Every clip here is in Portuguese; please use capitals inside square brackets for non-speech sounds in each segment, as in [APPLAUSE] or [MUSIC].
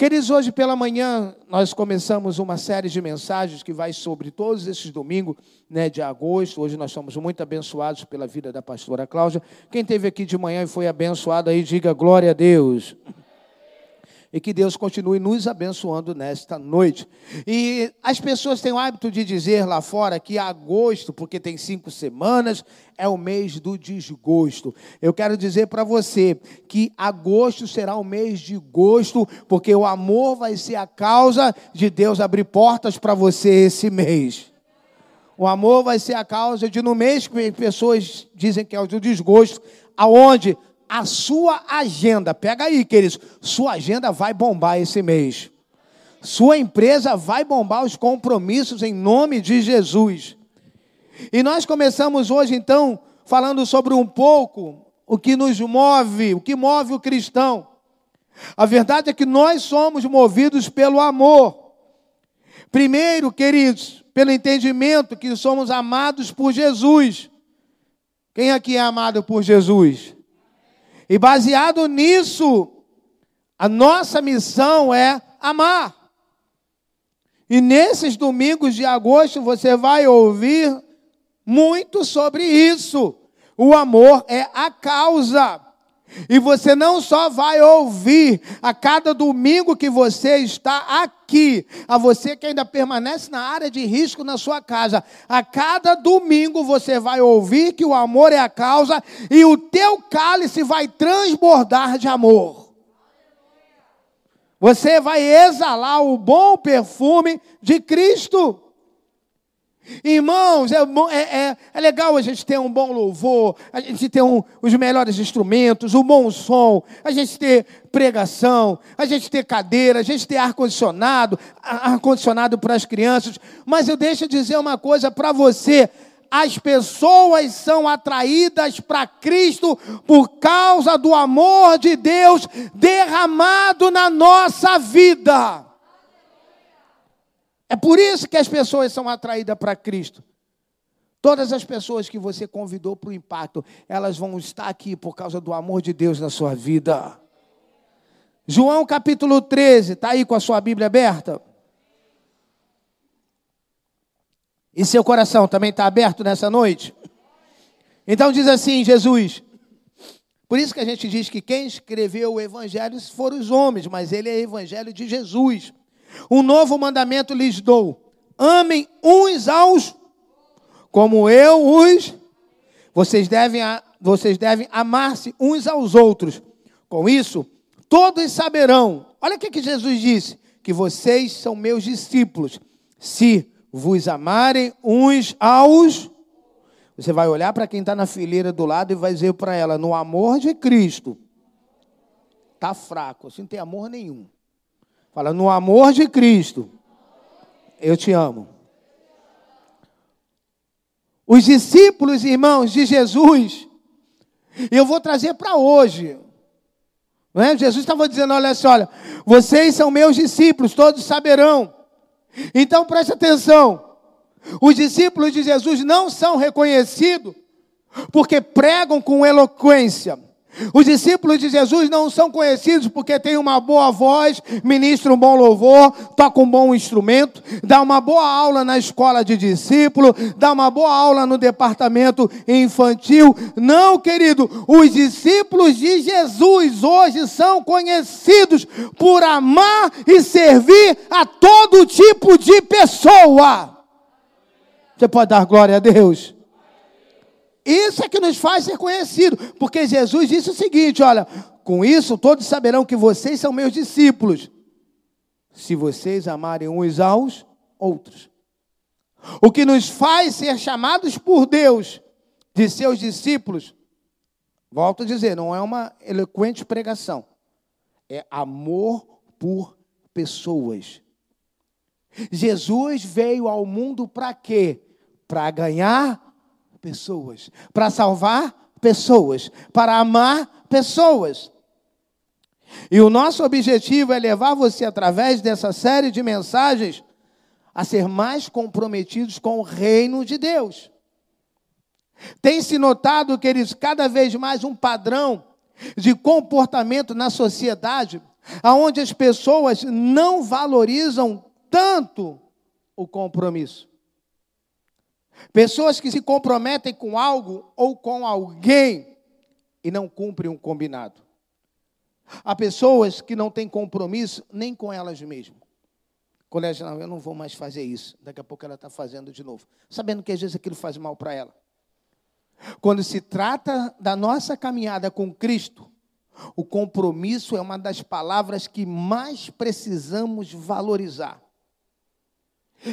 Queridos, hoje pela manhã nós começamos uma série de mensagens que vai sobre todos esses domingos né, de agosto. Hoje nós somos muito abençoados pela vida da pastora Cláudia. Quem esteve aqui de manhã e foi abençoado aí, diga glória a Deus e que Deus continue nos abençoando nesta noite. E as pessoas têm o hábito de dizer lá fora que agosto, porque tem cinco semanas, é o mês do desgosto. Eu quero dizer para você que agosto será o mês de gosto, porque o amor vai ser a causa de Deus abrir portas para você esse mês. O amor vai ser a causa de, no mês que pessoas dizem que é o desgosto, aonde a sua agenda, pega aí, queridos, sua agenda vai bombar esse mês. Sua empresa vai bombar os compromissos em nome de Jesus. E nós começamos hoje, então, falando sobre um pouco o que nos move, o que move o cristão. A verdade é que nós somos movidos pelo amor. Primeiro, queridos, pelo entendimento que somos amados por Jesus. Quem aqui é amado por Jesus? E baseado nisso, a nossa missão é amar. E nesses domingos de agosto você vai ouvir muito sobre isso. O amor é a causa. E você não só vai ouvir a cada domingo que você está aqui, a você que ainda permanece na área de risco na sua casa, a cada domingo você vai ouvir que o amor é a causa e o teu cálice vai transbordar de amor. Você vai exalar o bom perfume de Cristo. Irmãos, é, é, é, é, legal a gente ter um bom louvor, a gente ter um, os melhores instrumentos, o um bom som, a gente ter pregação, a gente ter cadeira, a gente ter ar-condicionado, ar-condicionado para as crianças. Mas eu deixo dizer uma coisa para você: as pessoas são atraídas para Cristo por causa do amor de Deus derramado na nossa vida. É por isso que as pessoas são atraídas para Cristo. Todas as pessoas que você convidou para o impacto, elas vão estar aqui por causa do amor de Deus na sua vida. João capítulo 13, está aí com a sua Bíblia aberta? E seu coração também está aberto nessa noite? Então diz assim, Jesus. Por isso que a gente diz que quem escreveu o Evangelho foram os homens, mas ele é o Evangelho de Jesus. Um novo mandamento lhes dou: amem uns aos como eu os. Vocês devem, vocês devem amar-se uns aos outros. Com isso, todos saberão. Olha o que, Jesus disse: que vocês são meus discípulos, se vos amarem uns aos. Você vai olhar para quem está na fileira do lado e vai dizer para ela: no amor de Cristo, está fraco, assim não tem amor nenhum. Fala, no amor de Cristo, eu te amo. Os discípulos, irmãos, de Jesus, eu vou trazer para hoje. Não é? Jesus estava dizendo: olha só, olha, vocês são meus discípulos, todos saberão. Então preste atenção. Os discípulos de Jesus não são reconhecidos porque pregam com eloquência os discípulos de Jesus não são conhecidos porque têm uma boa voz, ministram um bom louvor, tocam um bom instrumento, dá uma boa aula na escola de discípulo, dá uma boa aula no departamento infantil. Não, querido, os discípulos de Jesus hoje são conhecidos por amar e servir a todo tipo de pessoa. Você pode dar glória a Deus? Isso é que nos faz ser conhecido, porque Jesus disse o seguinte: olha, com isso todos saberão que vocês são meus discípulos, se vocês amarem uns aos outros. O que nos faz ser chamados por Deus de seus discípulos, volto a dizer, não é uma eloquente pregação, é amor por pessoas. Jesus veio ao mundo para quê? Para ganhar pessoas, para salvar pessoas, para amar pessoas. E o nosso objetivo é levar você, através dessa série de mensagens, a ser mais comprometidos com o reino de Deus. Tem se notado, queridos, cada vez mais um padrão de comportamento na sociedade aonde as pessoas não valorizam tanto o compromisso. Pessoas que se comprometem com algo ou com alguém e não cumprem um combinado. Há pessoas que não têm compromisso nem com elas mesmas. Elas não, eu não vou mais fazer isso. Daqui a pouco ela está fazendo de novo. Sabendo que às vezes aquilo faz mal para ela. Quando se trata da nossa caminhada com Cristo, o compromisso é uma das palavras que mais precisamos valorizar.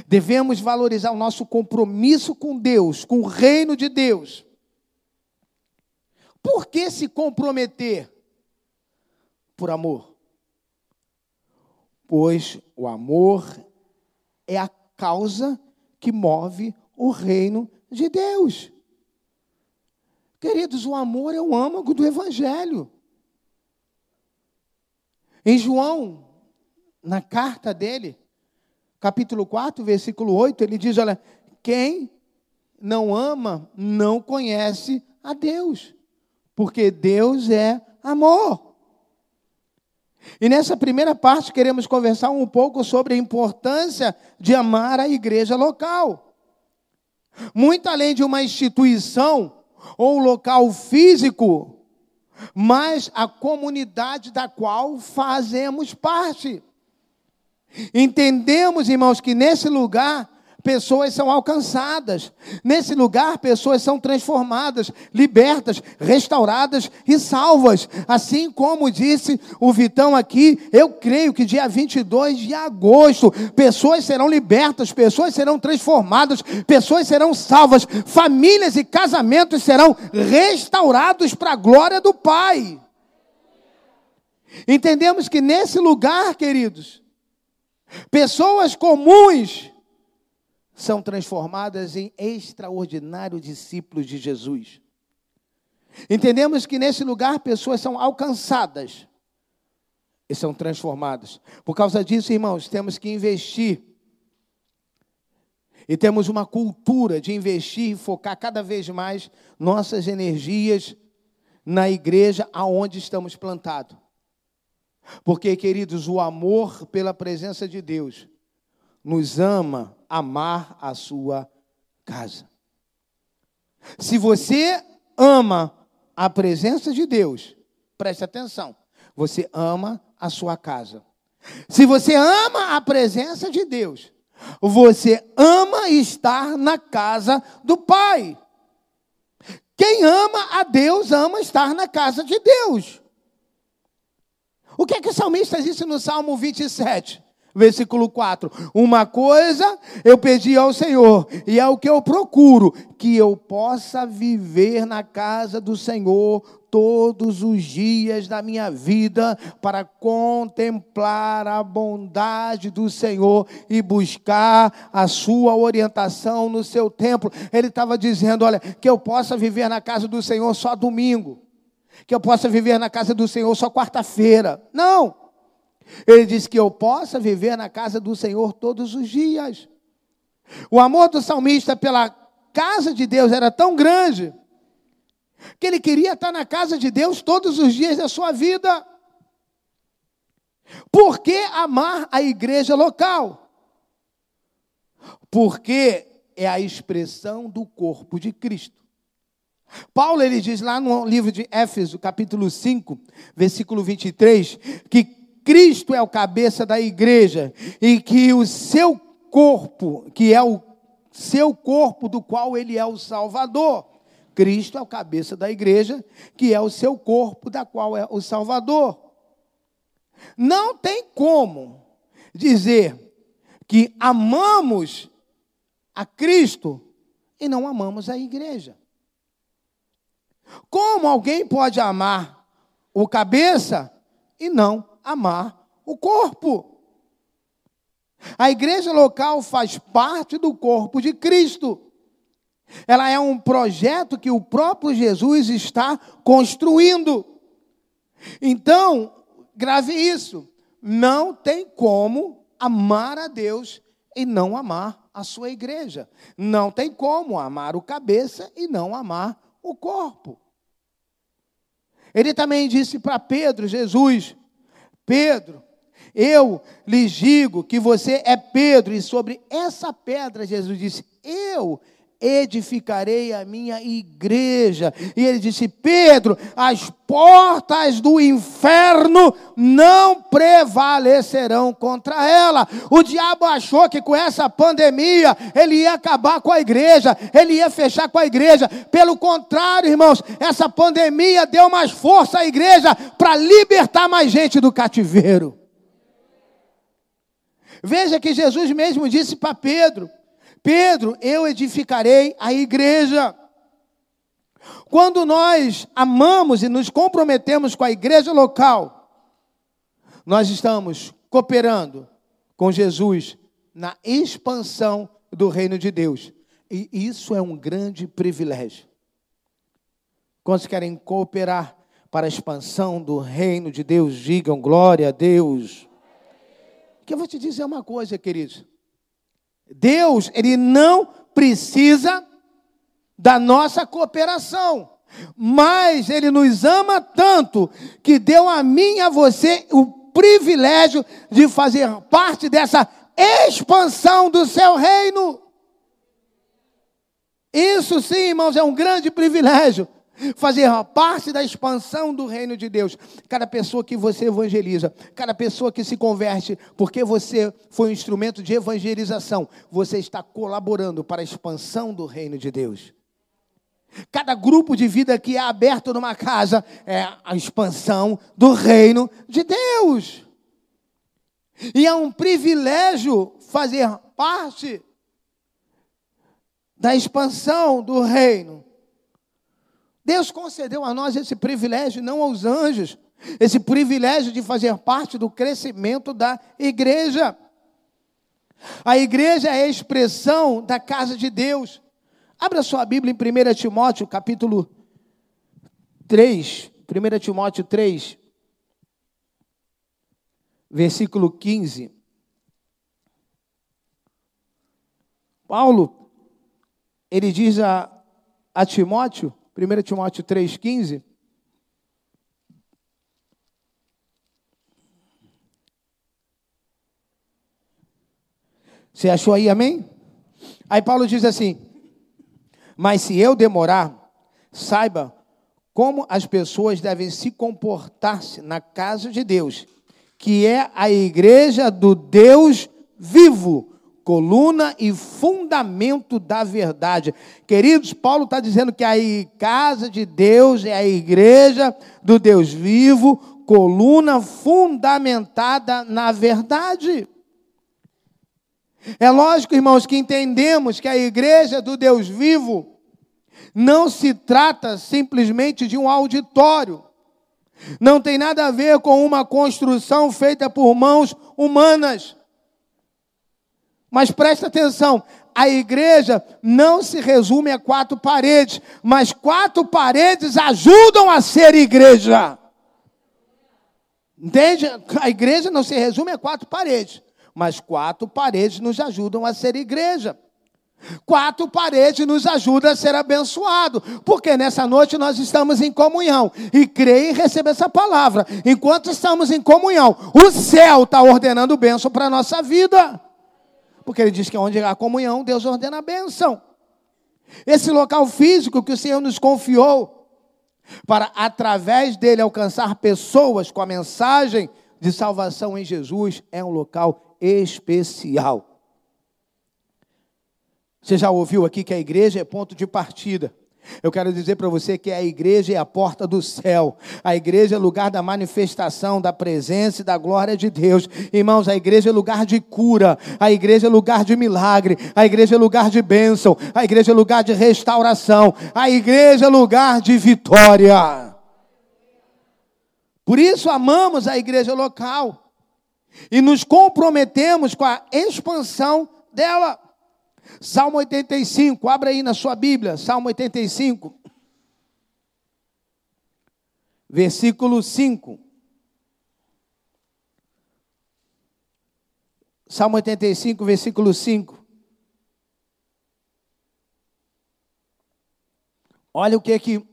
Devemos valorizar o nosso compromisso com Deus, com o reino de Deus. Por que se comprometer? Por amor. Pois o amor é a causa que move o reino de Deus. Queridos, o amor é o âmago do Evangelho. Em João, na carta dele, capítulo 4, versículo 8, ele diz: Olha, quem não ama não conhece a Deus, porque Deus é amor. E nessa primeira parte queremos conversar um pouco sobre a importância de amar a igreja local. Muito além de uma instituição ou local físico, mas a comunidade da qual fazemos parte. Entendemos, irmãos, que nesse lugar pessoas são alcançadas. Nesse lugar, pessoas são transformadas, libertas, restauradas e salvas. Assim como disse o Vitão aqui, eu creio que dia 22 de agosto, pessoas serão libertas, pessoas serão transformadas, pessoas serão salvas, famílias e casamentos serão restaurados para a glória do Pai. Entendemos que nesse lugar, queridos, pessoas comuns, são transformadas em extraordinários discípulos de Jesus. Entendemos que nesse lugar pessoas são alcançadas e são transformadas. Por causa disso, irmãos, temos que investir. E temos uma cultura de investir e focar cada vez mais nossas energias na igreja aonde estamos plantados. Porque, queridos, o amor pela presença de Deus nos ama amar a sua casa. Se você ama a presença de Deus, preste atenção, você ama a sua casa. Se você ama a presença de Deus, você ama estar na casa do Pai. Quem ama a Deus ama estar na casa de Deus. O que é que o salmista disse no Salmo 27? versículo 4. Uma coisa eu pedi ao Senhor, e é o que eu procuro, que eu possa viver na casa do Senhor todos os dias da minha vida para contemplar a bondade do Senhor e buscar a sua orientação no seu templo. Ele estava dizendo: olha, que eu possa viver na casa do Senhor só domingo, que eu possa viver na casa do Senhor só quarta-feira. Não! Ele diz que eu possa viver na casa do Senhor todos os dias. O amor do salmista pela casa de Deus era tão grande que ele queria estar na casa de Deus todos os dias da sua vida. Por que amar a igreja local? Porque é a expressão do corpo de Cristo. Paulo ele diz lá no livro de Éfeso, capítulo 5, versículo 23, que Cristo é o cabeça da igreja e que o seu corpo, que é o seu corpo do qual ele é o Salvador. Cristo é o cabeça da igreja, que é o seu corpo da qual é o Salvador. Não tem como dizer que amamos a Cristo e não amamos a igreja. Como alguém pode amar o cabeça e não amar o corpo. A igreja local faz parte do corpo de Cristo. Ela é um projeto que o próprio Jesus está construindo. Então, grave isso. Não tem como amar a Deus e não amar a sua igreja. Não tem como amar o cabeça e não amar o corpo. Ele também disse para Pedro, Jesus, Pedro, eu lhes digo que você é Pedro, e sobre essa pedra, Jesus disse: Eu edificarei a minha igreja. E ele disse: Pedro, as portas do inferno não prevalecerão contra ela. O diabo achou que com essa pandemia ele ia acabar com a igreja, ele ia fechar com a igreja. Pelo contrário, irmãos, essa pandemia deu mais força à igreja para libertar mais gente do cativeiro. Veja que Jesus mesmo disse para Pedro: Pedro, eu edificarei a igreja. Quando nós amamos e nos comprometemos com a igreja local, nós estamos cooperando com Jesus na expansão do reino de Deus. E isso é um grande privilégio. Quantos querem cooperar para a expansão do reino de Deus, digam glória a Deus. Que eu vou te dizer uma coisa, queridos. Deus, ele não precisa da nossa cooperação, mas ele nos ama tanto que deu a mim e a você o privilégio de fazer parte dessa expansão do seu reino. Isso sim, irmãos, é um grande privilégio fazer parte da expansão do reino de Deus. Cada pessoa que você evangeliza, cada pessoa que se converte, porque você foi um instrumento de evangelização, você está colaborando para a expansão do reino de Deus. Cada grupo de vida que é aberto numa casa é a expansão do reino de Deus. E é um privilégio fazer parte da expansão do reino. Deus concedeu a nós esse privilégio, não aos anjos, esse privilégio de fazer parte do crescimento da igreja. A igreja é a expressão da casa de Deus. Abra sua Bíblia em 1 Timóteo, capítulo 3. 1 Timóteo 3, versículo 15. Paulo, ele diz a, a Timóteo 1 Timóteo 3,15. Você achou aí, amém? Aí Paulo diz assim: Mas se eu demorar, saiba como as pessoas devem se comportar-se na casa de Deus, que é a igreja do Deus vivo coluna e fundamento da verdade. Queridos, Paulo está dizendo que a casa de Deus é a igreja do Deus vivo, coluna fundamentada na verdade. É lógico, irmãos, que entendemos que a igreja do Deus vivo não se trata simplesmente de um auditório. Não tem nada a ver com uma construção feita por mãos humanas. Mas presta atenção, a igreja não se resume a quatro paredes, mas quatro paredes ajudam a ser igreja. Entende? A igreja não se resume a quatro paredes, mas quatro paredes nos ajudam a ser igreja. Quatro paredes nos ajudam a ser abençoado, porque nessa noite nós estamos em comunhão e creio em receber essa palavra. Enquanto estamos em comunhão, o céu está ordenando bênção para a nossa vida porque ele diz que onde há comunhão, Deus ordena a bênção. Esse local físico que o Senhor nos confiou, para através dele alcançar pessoas com a mensagem de salvação em Jesus, é um local especial. Você já ouviu aqui que a igreja é ponto de partida. Eu quero dizer para você que a igreja é a porta do céu. A igreja é lugar da manifestação, da presença e da glória de Deus. Irmãos, a igreja é lugar de cura. A igreja é lugar de milagre. A igreja é lugar de bênção. A igreja é lugar de restauração. A igreja é lugar de vitória. Por isso amamos a igreja local e nos comprometemos com a expansão dela. Salmo 85, abra aí na sua Bíblia, Salmo 85, versículo 5. Salmo 85, versículo 5. Olha o que é que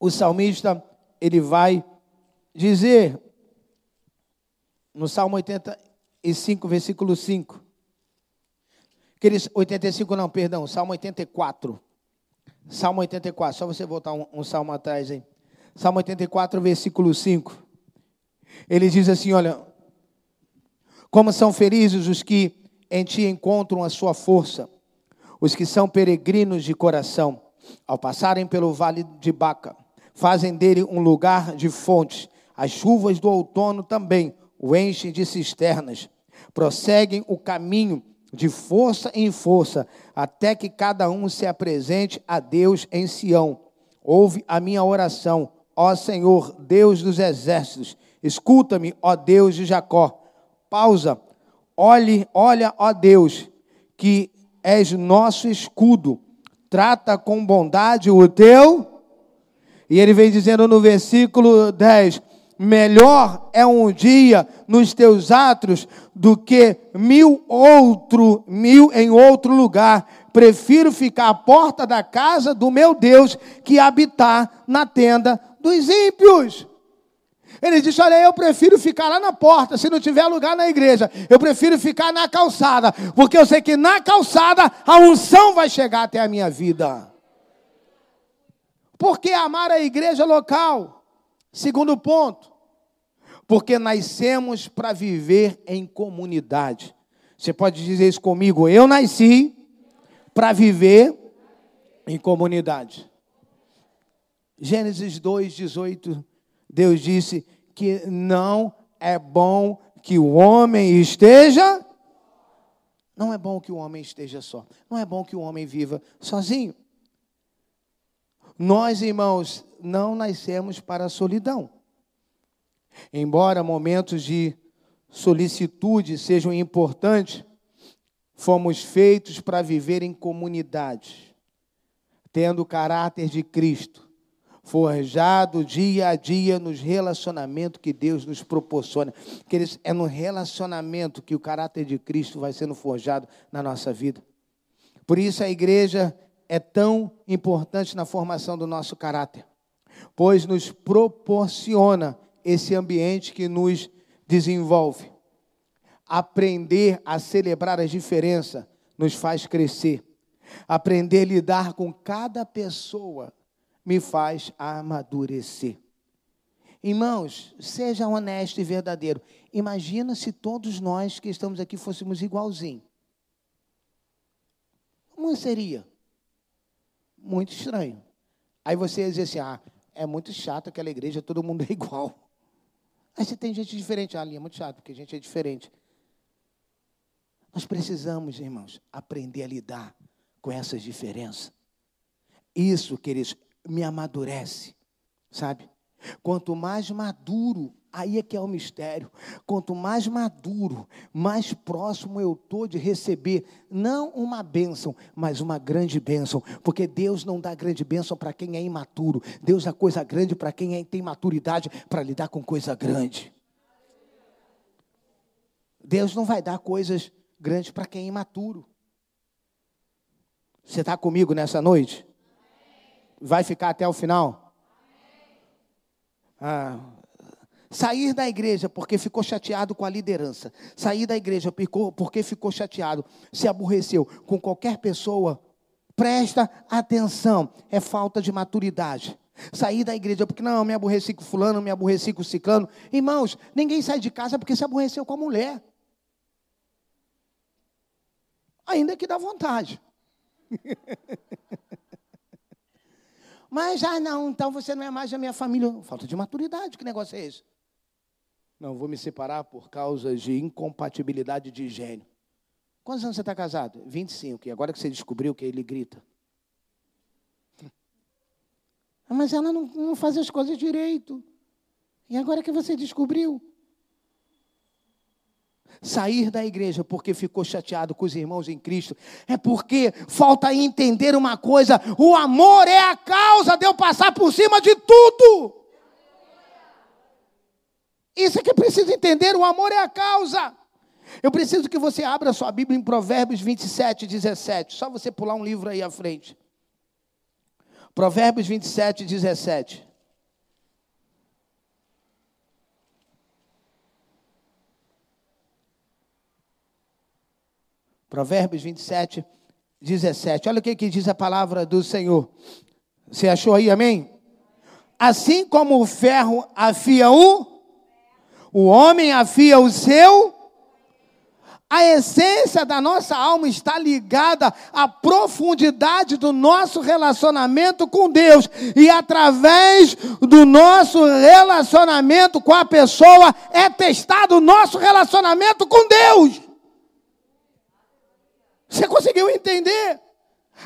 o salmista ele vai dizer. no Salmo 85, versículo 5. Aqueles 85 não, perdão, Salmo 84. Salmo 84, só você voltar um, um salmo atrás aí. Salmo 84, versículo 5. Ele diz assim: Olha, como são felizes os que em ti encontram a sua força, os que são peregrinos de coração, ao passarem pelo vale de Baca, fazem dele um lugar de fontes. As chuvas do outono também o enchem de cisternas. Prosseguem o caminho de força em força, até que cada um se apresente a Deus em Sião. Ouve a minha oração, ó Senhor, Deus dos exércitos. Escuta-me, ó Deus de Jacó. Pausa. Olhe, olha, ó Deus, que és nosso escudo. Trata com bondade o teu. E ele vem dizendo no versículo 10: melhor é um dia nos teus atos do que mil outro, mil em outro lugar. Prefiro ficar à porta da casa do meu Deus que habitar na tenda dos ímpios. Ele disse: Olha, eu prefiro ficar lá na porta, se não tiver lugar na igreja. Eu prefiro ficar na calçada, porque eu sei que na calçada a unção vai chegar até a minha vida. Por que amar a igreja local? Segundo ponto, porque nascemos para viver em comunidade. Você pode dizer isso comigo? Eu nasci para viver em comunidade. Gênesis 2, 18, Deus disse que não é bom que o homem esteja. Não é bom que o homem esteja só. Não é bom que o homem viva sozinho. Nós, irmãos, não nascemos para a solidão. Embora momentos de solicitude sejam importantes, fomos feitos para viver em comunidade, tendo o caráter de Cristo, forjado dia a dia nos relacionamentos que Deus nos proporciona. É no relacionamento que o caráter de Cristo vai sendo forjado na nossa vida. Por isso a igreja é tão importante na formação do nosso caráter, pois nos proporciona esse ambiente que nos desenvolve. Aprender a celebrar as diferenças nos faz crescer. Aprender a lidar com cada pessoa me faz amadurecer. Irmãos, seja honesto e verdadeiro. Imagina se todos nós que estamos aqui fôssemos igualzinho. Como seria? Muito estranho. Aí você ia dizer assim: ah, é muito chato aquela igreja, todo mundo é [LAUGHS] igual. Aí você tem gente diferente. Ah, ali é muito chato, porque a gente é diferente. Nós precisamos, irmãos, aprender a lidar com essas diferenças. Isso, queridos, me amadurece, sabe? Quanto mais maduro Aí é que é o mistério. Quanto mais maduro, mais próximo eu estou de receber, não uma bênção, mas uma grande bênção. Porque Deus não dá grande bênção para quem é imaturo. Deus dá coisa grande para quem é, tem maturidade para lidar com coisa grande. Deus não vai dar coisas grandes para quem é imaturo. Você está comigo nessa noite? Vai ficar até o final? Ah, Sair da igreja porque ficou chateado com a liderança. Sair da igreja porque ficou chateado, se aborreceu com qualquer pessoa. Presta atenção, é falta de maturidade. Sair da igreja porque não, me aborreci com fulano, me aborreci com ciclano. Irmãos, ninguém sai de casa porque se aborreceu com a mulher. Ainda que dá vontade. [LAUGHS] Mas, ah, não, então você não é mais a minha família. Falta de maturidade, que negócio é esse? Não, vou me separar por causa de incompatibilidade de gênio. Quantos anos você está casado? 25. E agora que você descobriu que ele grita. [LAUGHS] Mas ela não, não faz as coisas direito. E agora que você descobriu? Sair da igreja porque ficou chateado com os irmãos em Cristo é porque falta entender uma coisa: o amor é a causa de eu passar por cima de tudo. Isso é que eu preciso entender: o amor é a causa. Eu preciso que você abra sua Bíblia em Provérbios 27, 17. Só você pular um livro aí à frente. Provérbios 27, 17. Provérbios 27, 17. Olha o que, que diz a palavra do Senhor. Você achou aí, amém? Assim como o ferro afia o, o homem afia o seu a essência da nossa alma está ligada à profundidade do nosso relacionamento com Deus. E através do nosso relacionamento com a pessoa é testado o nosso relacionamento com Deus. Você conseguiu entender?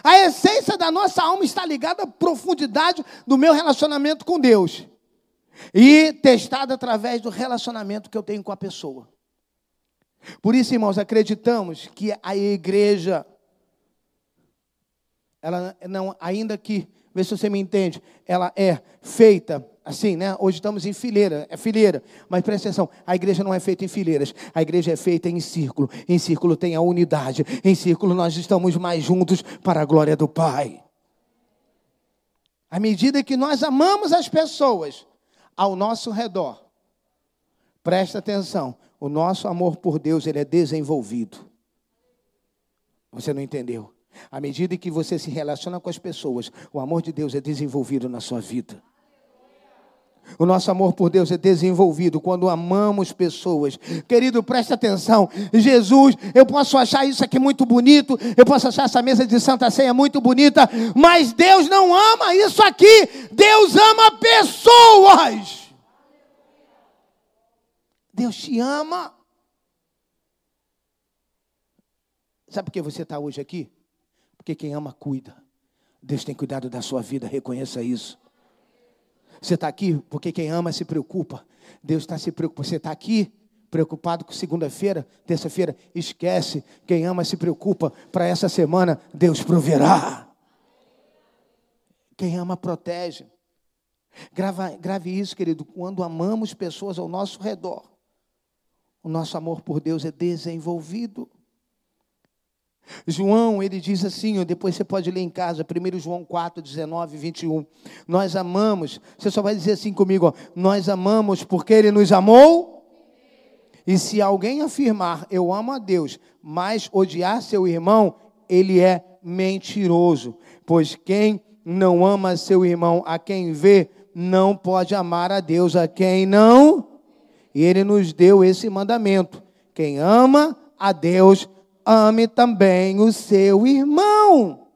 A essência da nossa alma está ligada à profundidade do meu relacionamento com Deus. E testada através do relacionamento que eu tenho com a pessoa. Por isso, irmãos, acreditamos que a igreja, ela não, ainda que, vê se você me entende, ela é feita assim, né? Hoje estamos em fileira, é fileira, mas presta atenção, a igreja não é feita em fileiras, a igreja é feita em círculo. Em círculo tem a unidade, em círculo nós estamos mais juntos para a glória do Pai. À medida que nós amamos as pessoas ao nosso redor, presta atenção, o nosso amor por Deus ele é desenvolvido. Você não entendeu? À medida que você se relaciona com as pessoas, o amor de Deus é desenvolvido na sua vida. O nosso amor por Deus é desenvolvido quando amamos pessoas. Querido, preste atenção. Jesus, eu posso achar isso aqui muito bonito, eu posso achar essa mesa de Santa Ceia muito bonita, mas Deus não ama isso aqui. Deus ama pessoas. Deus te ama. Sabe por que você está hoje aqui? Porque quem ama, cuida. Deus tem cuidado da sua vida, reconheça isso. Você está aqui porque quem ama se preocupa. Deus está se preocupando. Você está aqui preocupado com segunda-feira, terça-feira. Esquece. Quem ama se preocupa. Para essa semana, Deus proverá. Quem ama, protege. Grava, grave isso, querido. Quando amamos pessoas ao nosso redor, o nosso amor por Deus é desenvolvido. João, ele diz assim, depois você pode ler em casa, 1 João 4, 19 e 21. Nós amamos, você só vai dizer assim comigo, ó, nós amamos porque ele nos amou. E se alguém afirmar, eu amo a Deus, mas odiar seu irmão, ele é mentiroso. Pois quem não ama seu irmão, a quem vê, não pode amar a Deus, a quem não e ele nos deu esse mandamento: quem ama a Deus, ame também o seu irmão.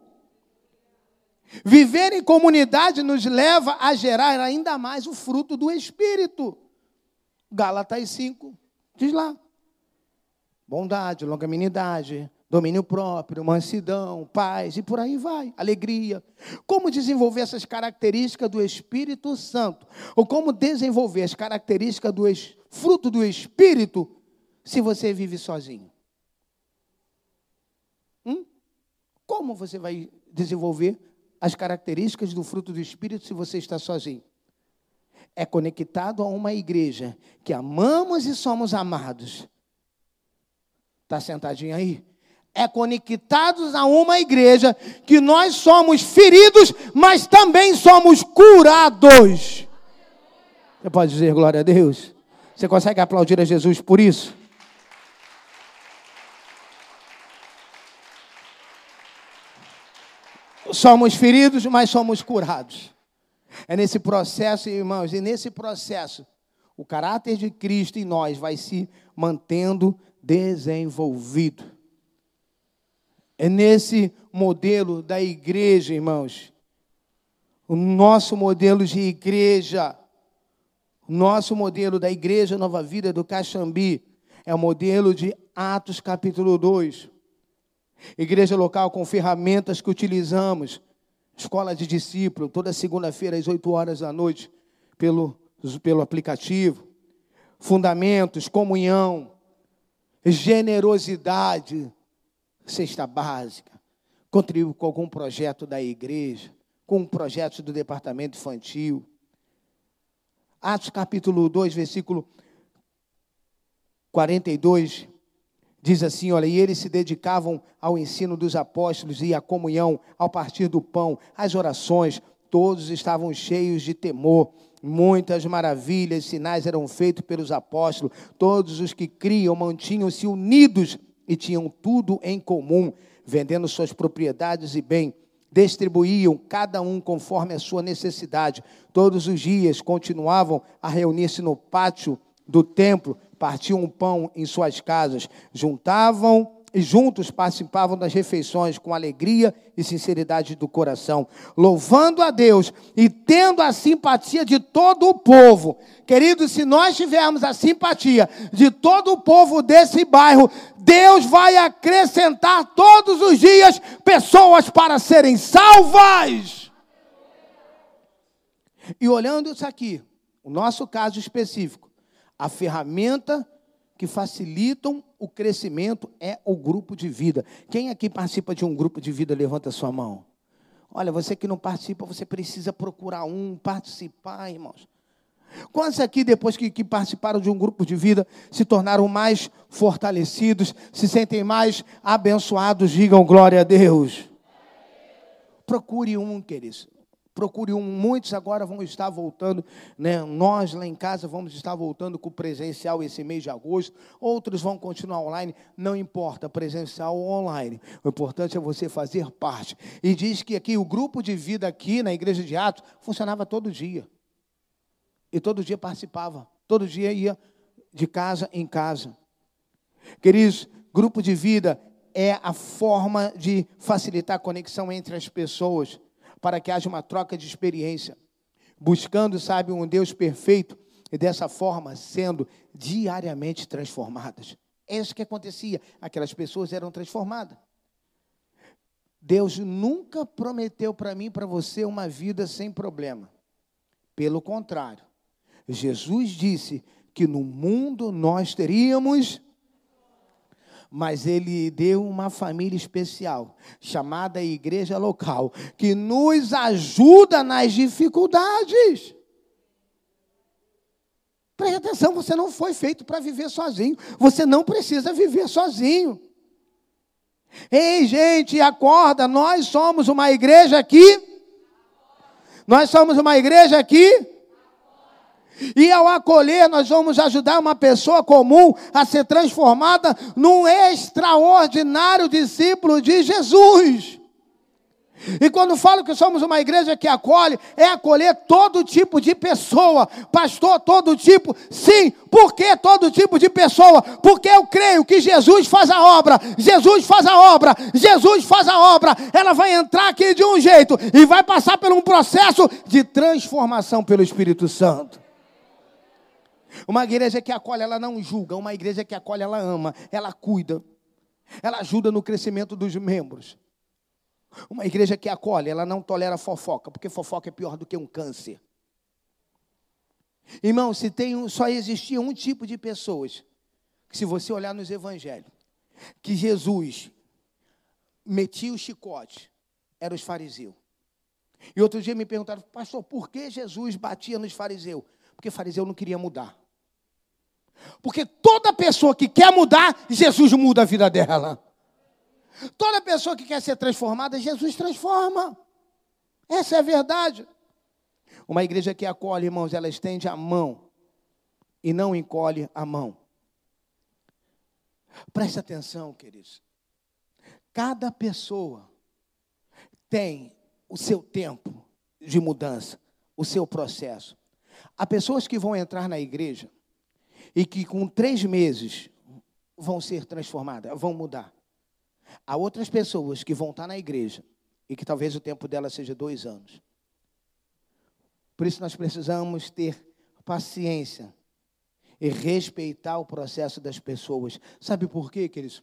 Viver em comunidade nos leva a gerar ainda mais o fruto do Espírito. Gálatas 5, diz lá. Bondade, longanimidade, domínio próprio, mansidão, paz e por aí vai, alegria. Como desenvolver essas características do Espírito Santo? Ou como desenvolver as características do fruto do Espírito se você vive sozinho? Hum? Como você vai desenvolver as características do fruto do Espírito se você está sozinho? É conectado a uma igreja que amamos e somos amados. Está sentadinho aí? é conectados a uma igreja que nós somos feridos, mas também somos curados. Você pode dizer glória a Deus? Você consegue aplaudir a Jesus por isso? Somos feridos, mas somos curados. É nesse processo, irmãos, e nesse processo, o caráter de Cristo em nós vai se mantendo desenvolvido. É nesse modelo da igreja, irmãos. O nosso modelo de igreja, o nosso modelo da igreja Nova Vida do Caxambi é o modelo de Atos capítulo 2. Igreja local com ferramentas que utilizamos. Escola de discípulo, toda segunda-feira às 8 horas da noite, pelo, pelo aplicativo. Fundamentos, comunhão, generosidade, cesta básica, contribuo com algum projeto da igreja, com um projeto do departamento infantil. Atos capítulo 2, versículo 42, diz assim: olha, e eles se dedicavam ao ensino dos apóstolos e à comunhão, ao partir do pão, às orações, todos estavam cheios de temor. Muitas maravilhas, sinais eram feitos pelos apóstolos. Todos os que criam mantinham-se unidos e tinham tudo em comum, vendendo suas propriedades e bem, distribuíam cada um conforme a sua necessidade. Todos os dias continuavam a reunir-se no pátio do templo, partiam o pão em suas casas, juntavam e juntos participavam das refeições com alegria e sinceridade do coração, louvando a Deus e tendo a simpatia de todo o povo. Queridos, se nós tivermos a simpatia de todo o povo desse bairro, Deus vai acrescentar todos os dias pessoas para serem salvas. E olhando isso aqui, o nosso caso específico, a ferramenta que facilitam o crescimento é o grupo de vida. Quem aqui participa de um grupo de vida, levanta sua mão. Olha, você que não participa, você precisa procurar um, participar, irmãos. Quantos aqui, depois que, que, participaram de um grupo de vida, se tornaram mais fortalecidos, se sentem mais abençoados? Digam glória a Deus. Procure um, queridos procure um. Muitos agora vão estar voltando, né? nós lá em casa vamos estar voltando com o presencial esse mês de agosto, outros vão continuar online, não importa, presencial ou online, o importante é você fazer parte. E diz que aqui o grupo de vida aqui na igreja de Atos funcionava todo dia, e todo dia participava, todo dia ia de casa em casa. Queridos, grupo de vida é a forma de facilitar a conexão entre as pessoas para que haja uma troca de experiência, buscando, sabe, um Deus perfeito e dessa forma sendo diariamente transformadas. É isso que acontecia, aquelas pessoas eram transformadas. Deus nunca prometeu para mim para você uma vida sem problema. Pelo contrário, Jesus disse que no mundo nós teríamos mas ele deu uma família especial, chamada igreja local, que nos ajuda nas dificuldades. Preste atenção, você não foi feito para viver sozinho. Você não precisa viver sozinho. Ei, gente, acorda, nós somos uma igreja aqui. Nós somos uma igreja aqui e ao acolher, nós vamos ajudar uma pessoa comum a ser transformada num extraordinário discípulo de Jesus. E quando falo que somos uma igreja que acolhe, é acolher todo tipo de pessoa. Pastor, todo tipo? Sim. Por que todo tipo de pessoa? Porque eu creio que Jesus faz a obra. Jesus faz a obra. Jesus faz a obra. Ela vai entrar aqui de um jeito e vai passar por um processo de transformação pelo Espírito Santo. Uma igreja que acolhe, ela não julga. Uma igreja que acolhe, ela ama, ela cuida. Ela ajuda no crescimento dos membros. Uma igreja que acolhe, ela não tolera fofoca, porque fofoca é pior do que um câncer. Irmão, se tem só existia um tipo de pessoas, que se você olhar nos evangelhos, que Jesus metia o chicote, eram os fariseus. E outro dia me perguntaram, pastor, por que Jesus batia nos fariseus? Porque fariseu não queria mudar. Porque toda pessoa que quer mudar, Jesus muda a vida dela. Toda pessoa que quer ser transformada, Jesus transforma. Essa é a verdade. Uma igreja que acolhe, irmãos, ela estende a mão e não encolhe a mão. Preste atenção, queridos. Cada pessoa tem o seu tempo de mudança, o seu processo. Há pessoas que vão entrar na igreja e que com três meses vão ser transformadas, vão mudar. Há outras pessoas que vão estar na igreja e que talvez o tempo dela seja dois anos. Por isso nós precisamos ter paciência e respeitar o processo das pessoas. Sabe por quê, queridos?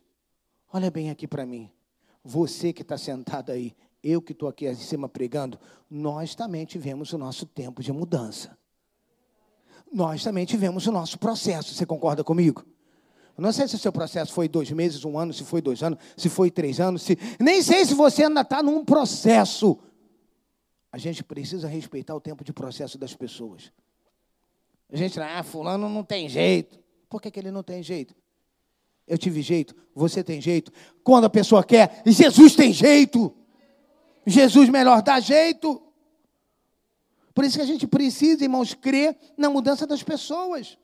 Olha bem aqui para mim. Você que está sentado aí, eu que estou aqui em cima pregando, nós também tivemos o nosso tempo de mudança nós também tivemos o nosso processo. Você concorda comigo? não sei se o seu processo foi dois meses, um ano, se foi dois anos, se foi três anos, se... nem sei se você ainda está num processo. A gente precisa respeitar o tempo de processo das pessoas. A gente, ah, fulano não tem jeito. Por que, que ele não tem jeito? Eu tive jeito, você tem jeito. Quando a pessoa quer, Jesus tem jeito. Jesus melhor dá jeito. Por isso que a gente precisa, irmãos, crer na mudança das pessoas.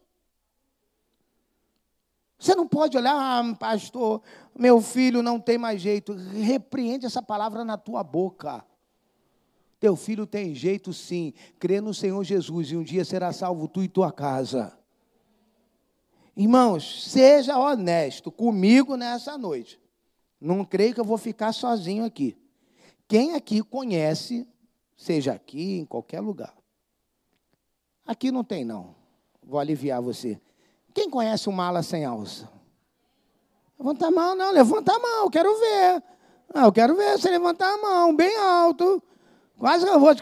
Você não pode olhar, ah, pastor, meu filho não tem mais jeito. Repreende essa palavra na tua boca. Teu filho tem jeito sim. Crê no Senhor Jesus e um dia será salvo tu e tua casa. Irmãos, seja honesto comigo nessa noite. Não creio que eu vou ficar sozinho aqui. Quem aqui conhece, seja aqui, em qualquer lugar. Aqui não tem, não. Vou aliviar você. Quem conhece uma ala sem alça? Levanta a mão, não, levanta a mão, quero ver. Ah, eu quero ver você levantar a mão, bem alto. Quase que eu vou,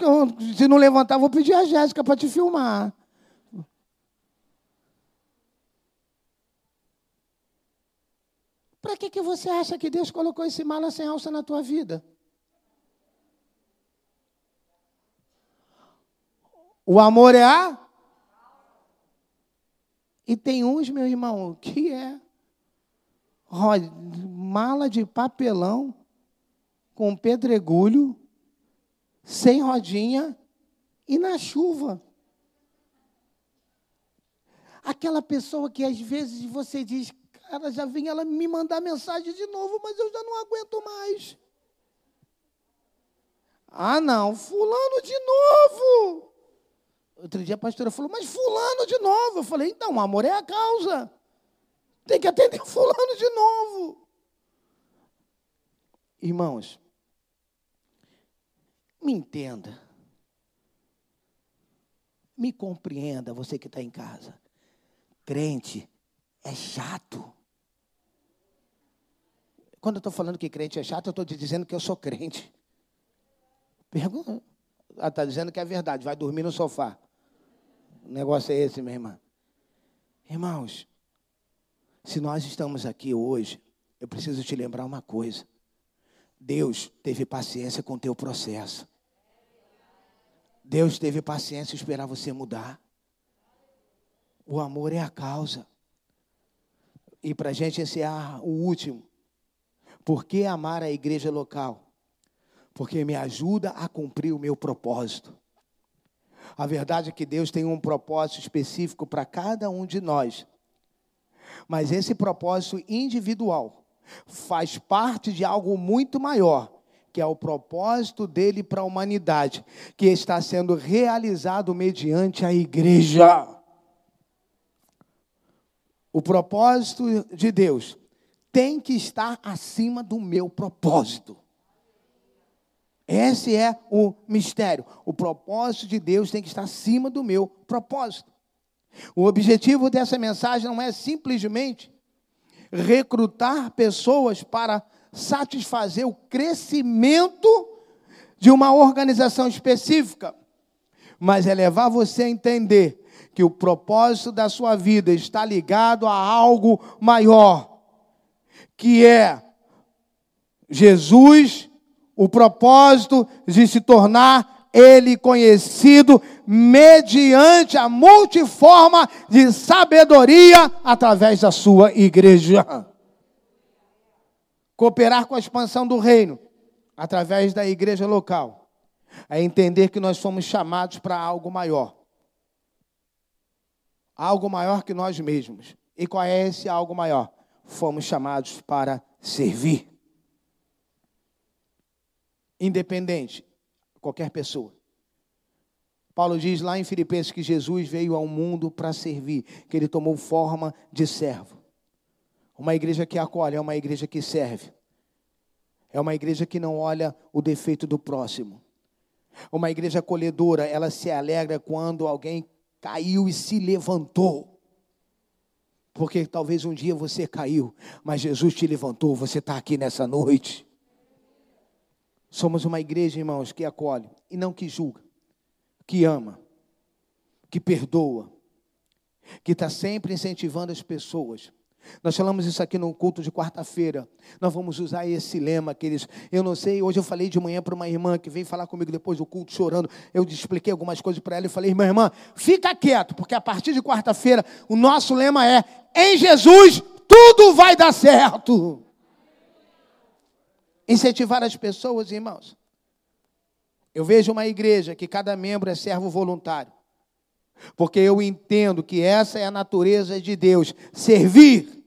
se não levantar, vou pedir a Jéssica para te filmar. Para que, que você acha que Deus colocou esse mala sem alça na tua vida? O amor é a. E tem uns, meu irmão, que é mala de papelão com pedregulho, sem rodinha e na chuva. Aquela pessoa que às vezes você diz, cara, já vem ela me mandar mensagem de novo, mas eu já não aguento mais. Ah, não, fulano de novo. Outro dia a pastora falou, mas fulano de novo. Eu falei, então, o amor é a causa. Tem que atender [LAUGHS] fulano de novo. Irmãos, me entenda. Me compreenda, você que está em casa. Crente é chato. Quando eu estou falando que crente é chato, eu estou te dizendo que eu sou crente. Pergunta. Ah, está dizendo que é verdade, vai dormir no sofá. O negócio é esse, minha irmã. Irmãos, se nós estamos aqui hoje, eu preciso te lembrar uma coisa. Deus teve paciência com o teu processo. Deus teve paciência em esperar você mudar. O amor é a causa. E para a gente encerrar o último. Por que amar a igreja local? Porque me ajuda a cumprir o meu propósito. A verdade é que Deus tem um propósito específico para cada um de nós. Mas esse propósito individual faz parte de algo muito maior, que é o propósito dele para a humanidade, que está sendo realizado mediante a igreja. O propósito de Deus tem que estar acima do meu propósito. Esse é o mistério. O propósito de Deus tem que estar acima do meu propósito. O objetivo dessa mensagem não é simplesmente recrutar pessoas para satisfazer o crescimento de uma organização específica, mas é levar você a entender que o propósito da sua vida está ligado a algo maior, que é Jesus o propósito de se tornar ele conhecido mediante a multiforma de sabedoria através da sua igreja. Cooperar com a expansão do reino através da igreja local é entender que nós somos chamados para algo maior. Algo maior que nós mesmos. E qual é esse algo maior? Fomos chamados para servir independente, qualquer pessoa. Paulo diz lá em Filipenses que Jesus veio ao mundo para servir, que ele tomou forma de servo. Uma igreja que acolhe é uma igreja que serve. É uma igreja que não olha o defeito do próximo. Uma igreja acolhedora, ela se alegra quando alguém caiu e se levantou. Porque talvez um dia você caiu, mas Jesus te levantou, você está aqui nessa noite. Somos uma igreja, irmãos, que acolhe e não que julga, que ama, que perdoa, que está sempre incentivando as pessoas. Nós falamos isso aqui no culto de quarta-feira. Nós vamos usar esse lema, queridos. Eu não sei, hoje eu falei de manhã para uma irmã que veio falar comigo depois do culto chorando. Eu expliquei algumas coisas para ela e falei, irmã, irmã, fica quieto, porque a partir de quarta-feira o nosso lema é: em Jesus tudo vai dar certo. Incentivar as pessoas, irmãos. Eu vejo uma igreja que cada membro é servo voluntário. Porque eu entendo que essa é a natureza de Deus, servir.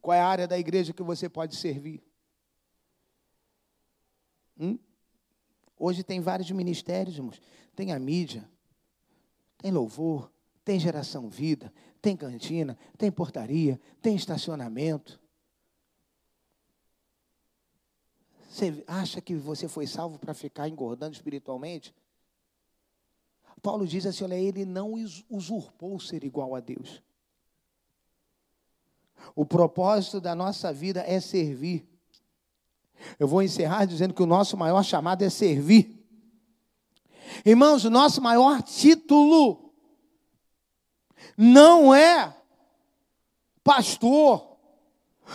Qual é a área da igreja que você pode servir? Hum? Hoje tem vários ministérios, irmãos. Tem a mídia, tem louvor, tem geração vida, tem cantina, tem portaria, tem estacionamento. Você acha que você foi salvo para ficar engordando espiritualmente? Paulo diz assim: olha, ele não usurpou ser igual a Deus. O propósito da nossa vida é servir. Eu vou encerrar dizendo que o nosso maior chamado é servir. Irmãos, o nosso maior título não é pastor.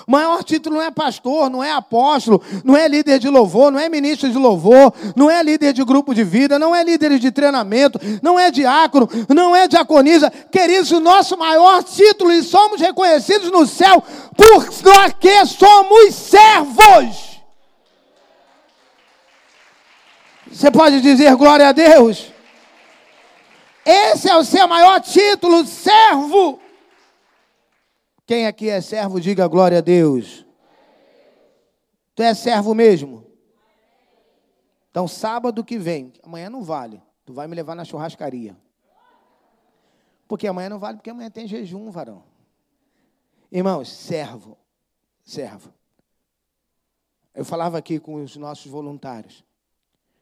O maior título não é pastor, não é apóstolo, não é líder de louvor, não é ministro de louvor, não é líder de grupo de vida, não é líder de treinamento, não é diácono, não é diaconisa. Queridos, o nosso maior título e somos reconhecidos no céu porque somos servos. Você pode dizer glória a Deus? Esse é o seu maior título, servo. Quem aqui é servo, diga glória a Deus. Tu é servo mesmo? Então, sábado que vem, amanhã não vale. Tu vai me levar na churrascaria. Porque amanhã não vale, porque amanhã tem jejum, varão. Irmãos, servo, servo. Eu falava aqui com os nossos voluntários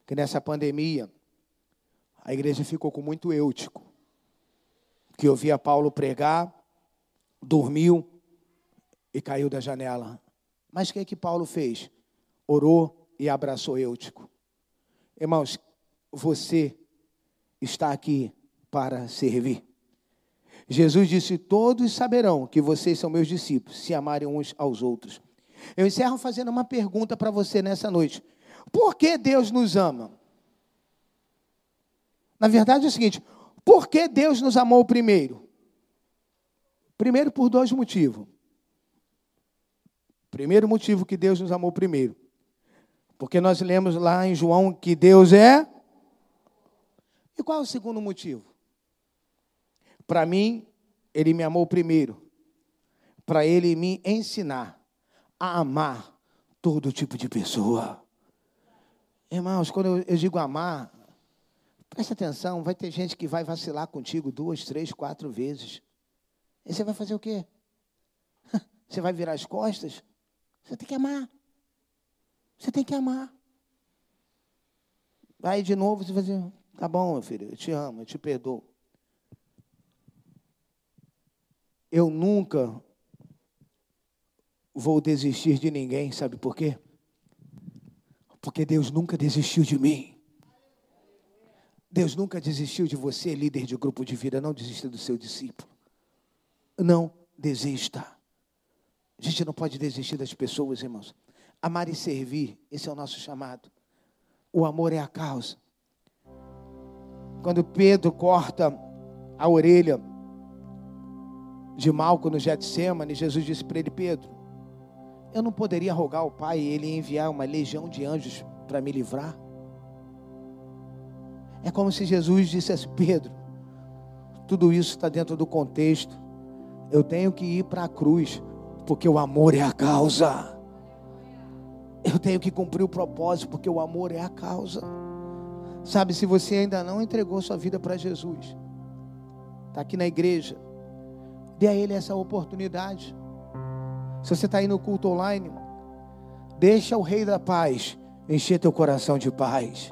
que nessa pandemia a igreja ficou com muito eutico. Que ouvia Paulo pregar, dormiu e caiu da janela. Mas o que é que Paulo fez? Orou e abraçou Eutico. Irmãos, você está aqui para servir. Jesus disse: Todos saberão que vocês são meus discípulos, se amarem uns aos outros. Eu encerro fazendo uma pergunta para você nessa noite. Por que Deus nos ama? Na verdade é o seguinte: por que Deus nos amou primeiro? Primeiro, por dois motivos. Primeiro motivo que Deus nos amou primeiro. Porque nós lemos lá em João que Deus é. E qual é o segundo motivo? Para mim, Ele me amou primeiro. Para Ele me ensinar a amar todo tipo de pessoa. Irmãos, quando eu, eu digo amar, preste atenção, vai ter gente que vai vacilar contigo duas, três, quatro vezes. E você vai fazer o quê? [LAUGHS] Você vai virar as costas? Você tem que amar. Você tem que amar. Aí de novo você vai dizer, tá bom, meu filho, eu te amo, eu te perdoo. Eu nunca vou desistir de ninguém, sabe por quê? Porque Deus nunca desistiu de mim. Deus nunca desistiu de você, líder de grupo de vida. Não desista do seu discípulo. Não desista. A gente não pode desistir das pessoas, irmãos. Amar e servir, esse é o nosso chamado. O amor é a causa. Quando Pedro corta a orelha de Malco no Getsemane, Jesus disse para ele: Pedro, eu não poderia rogar ao Pai e Ele enviar uma legião de anjos para me livrar? É como se Jesus dissesse: Pedro, tudo isso está dentro do contexto. Eu tenho que ir para a cruz, porque o amor é a causa. Eu tenho que cumprir o propósito, porque o amor é a causa. Sabe, se você ainda não entregou sua vida para Jesus, está aqui na igreja, dê a Ele essa oportunidade. Se você está aí no culto online, deixa o Rei da Paz encher teu coração de paz.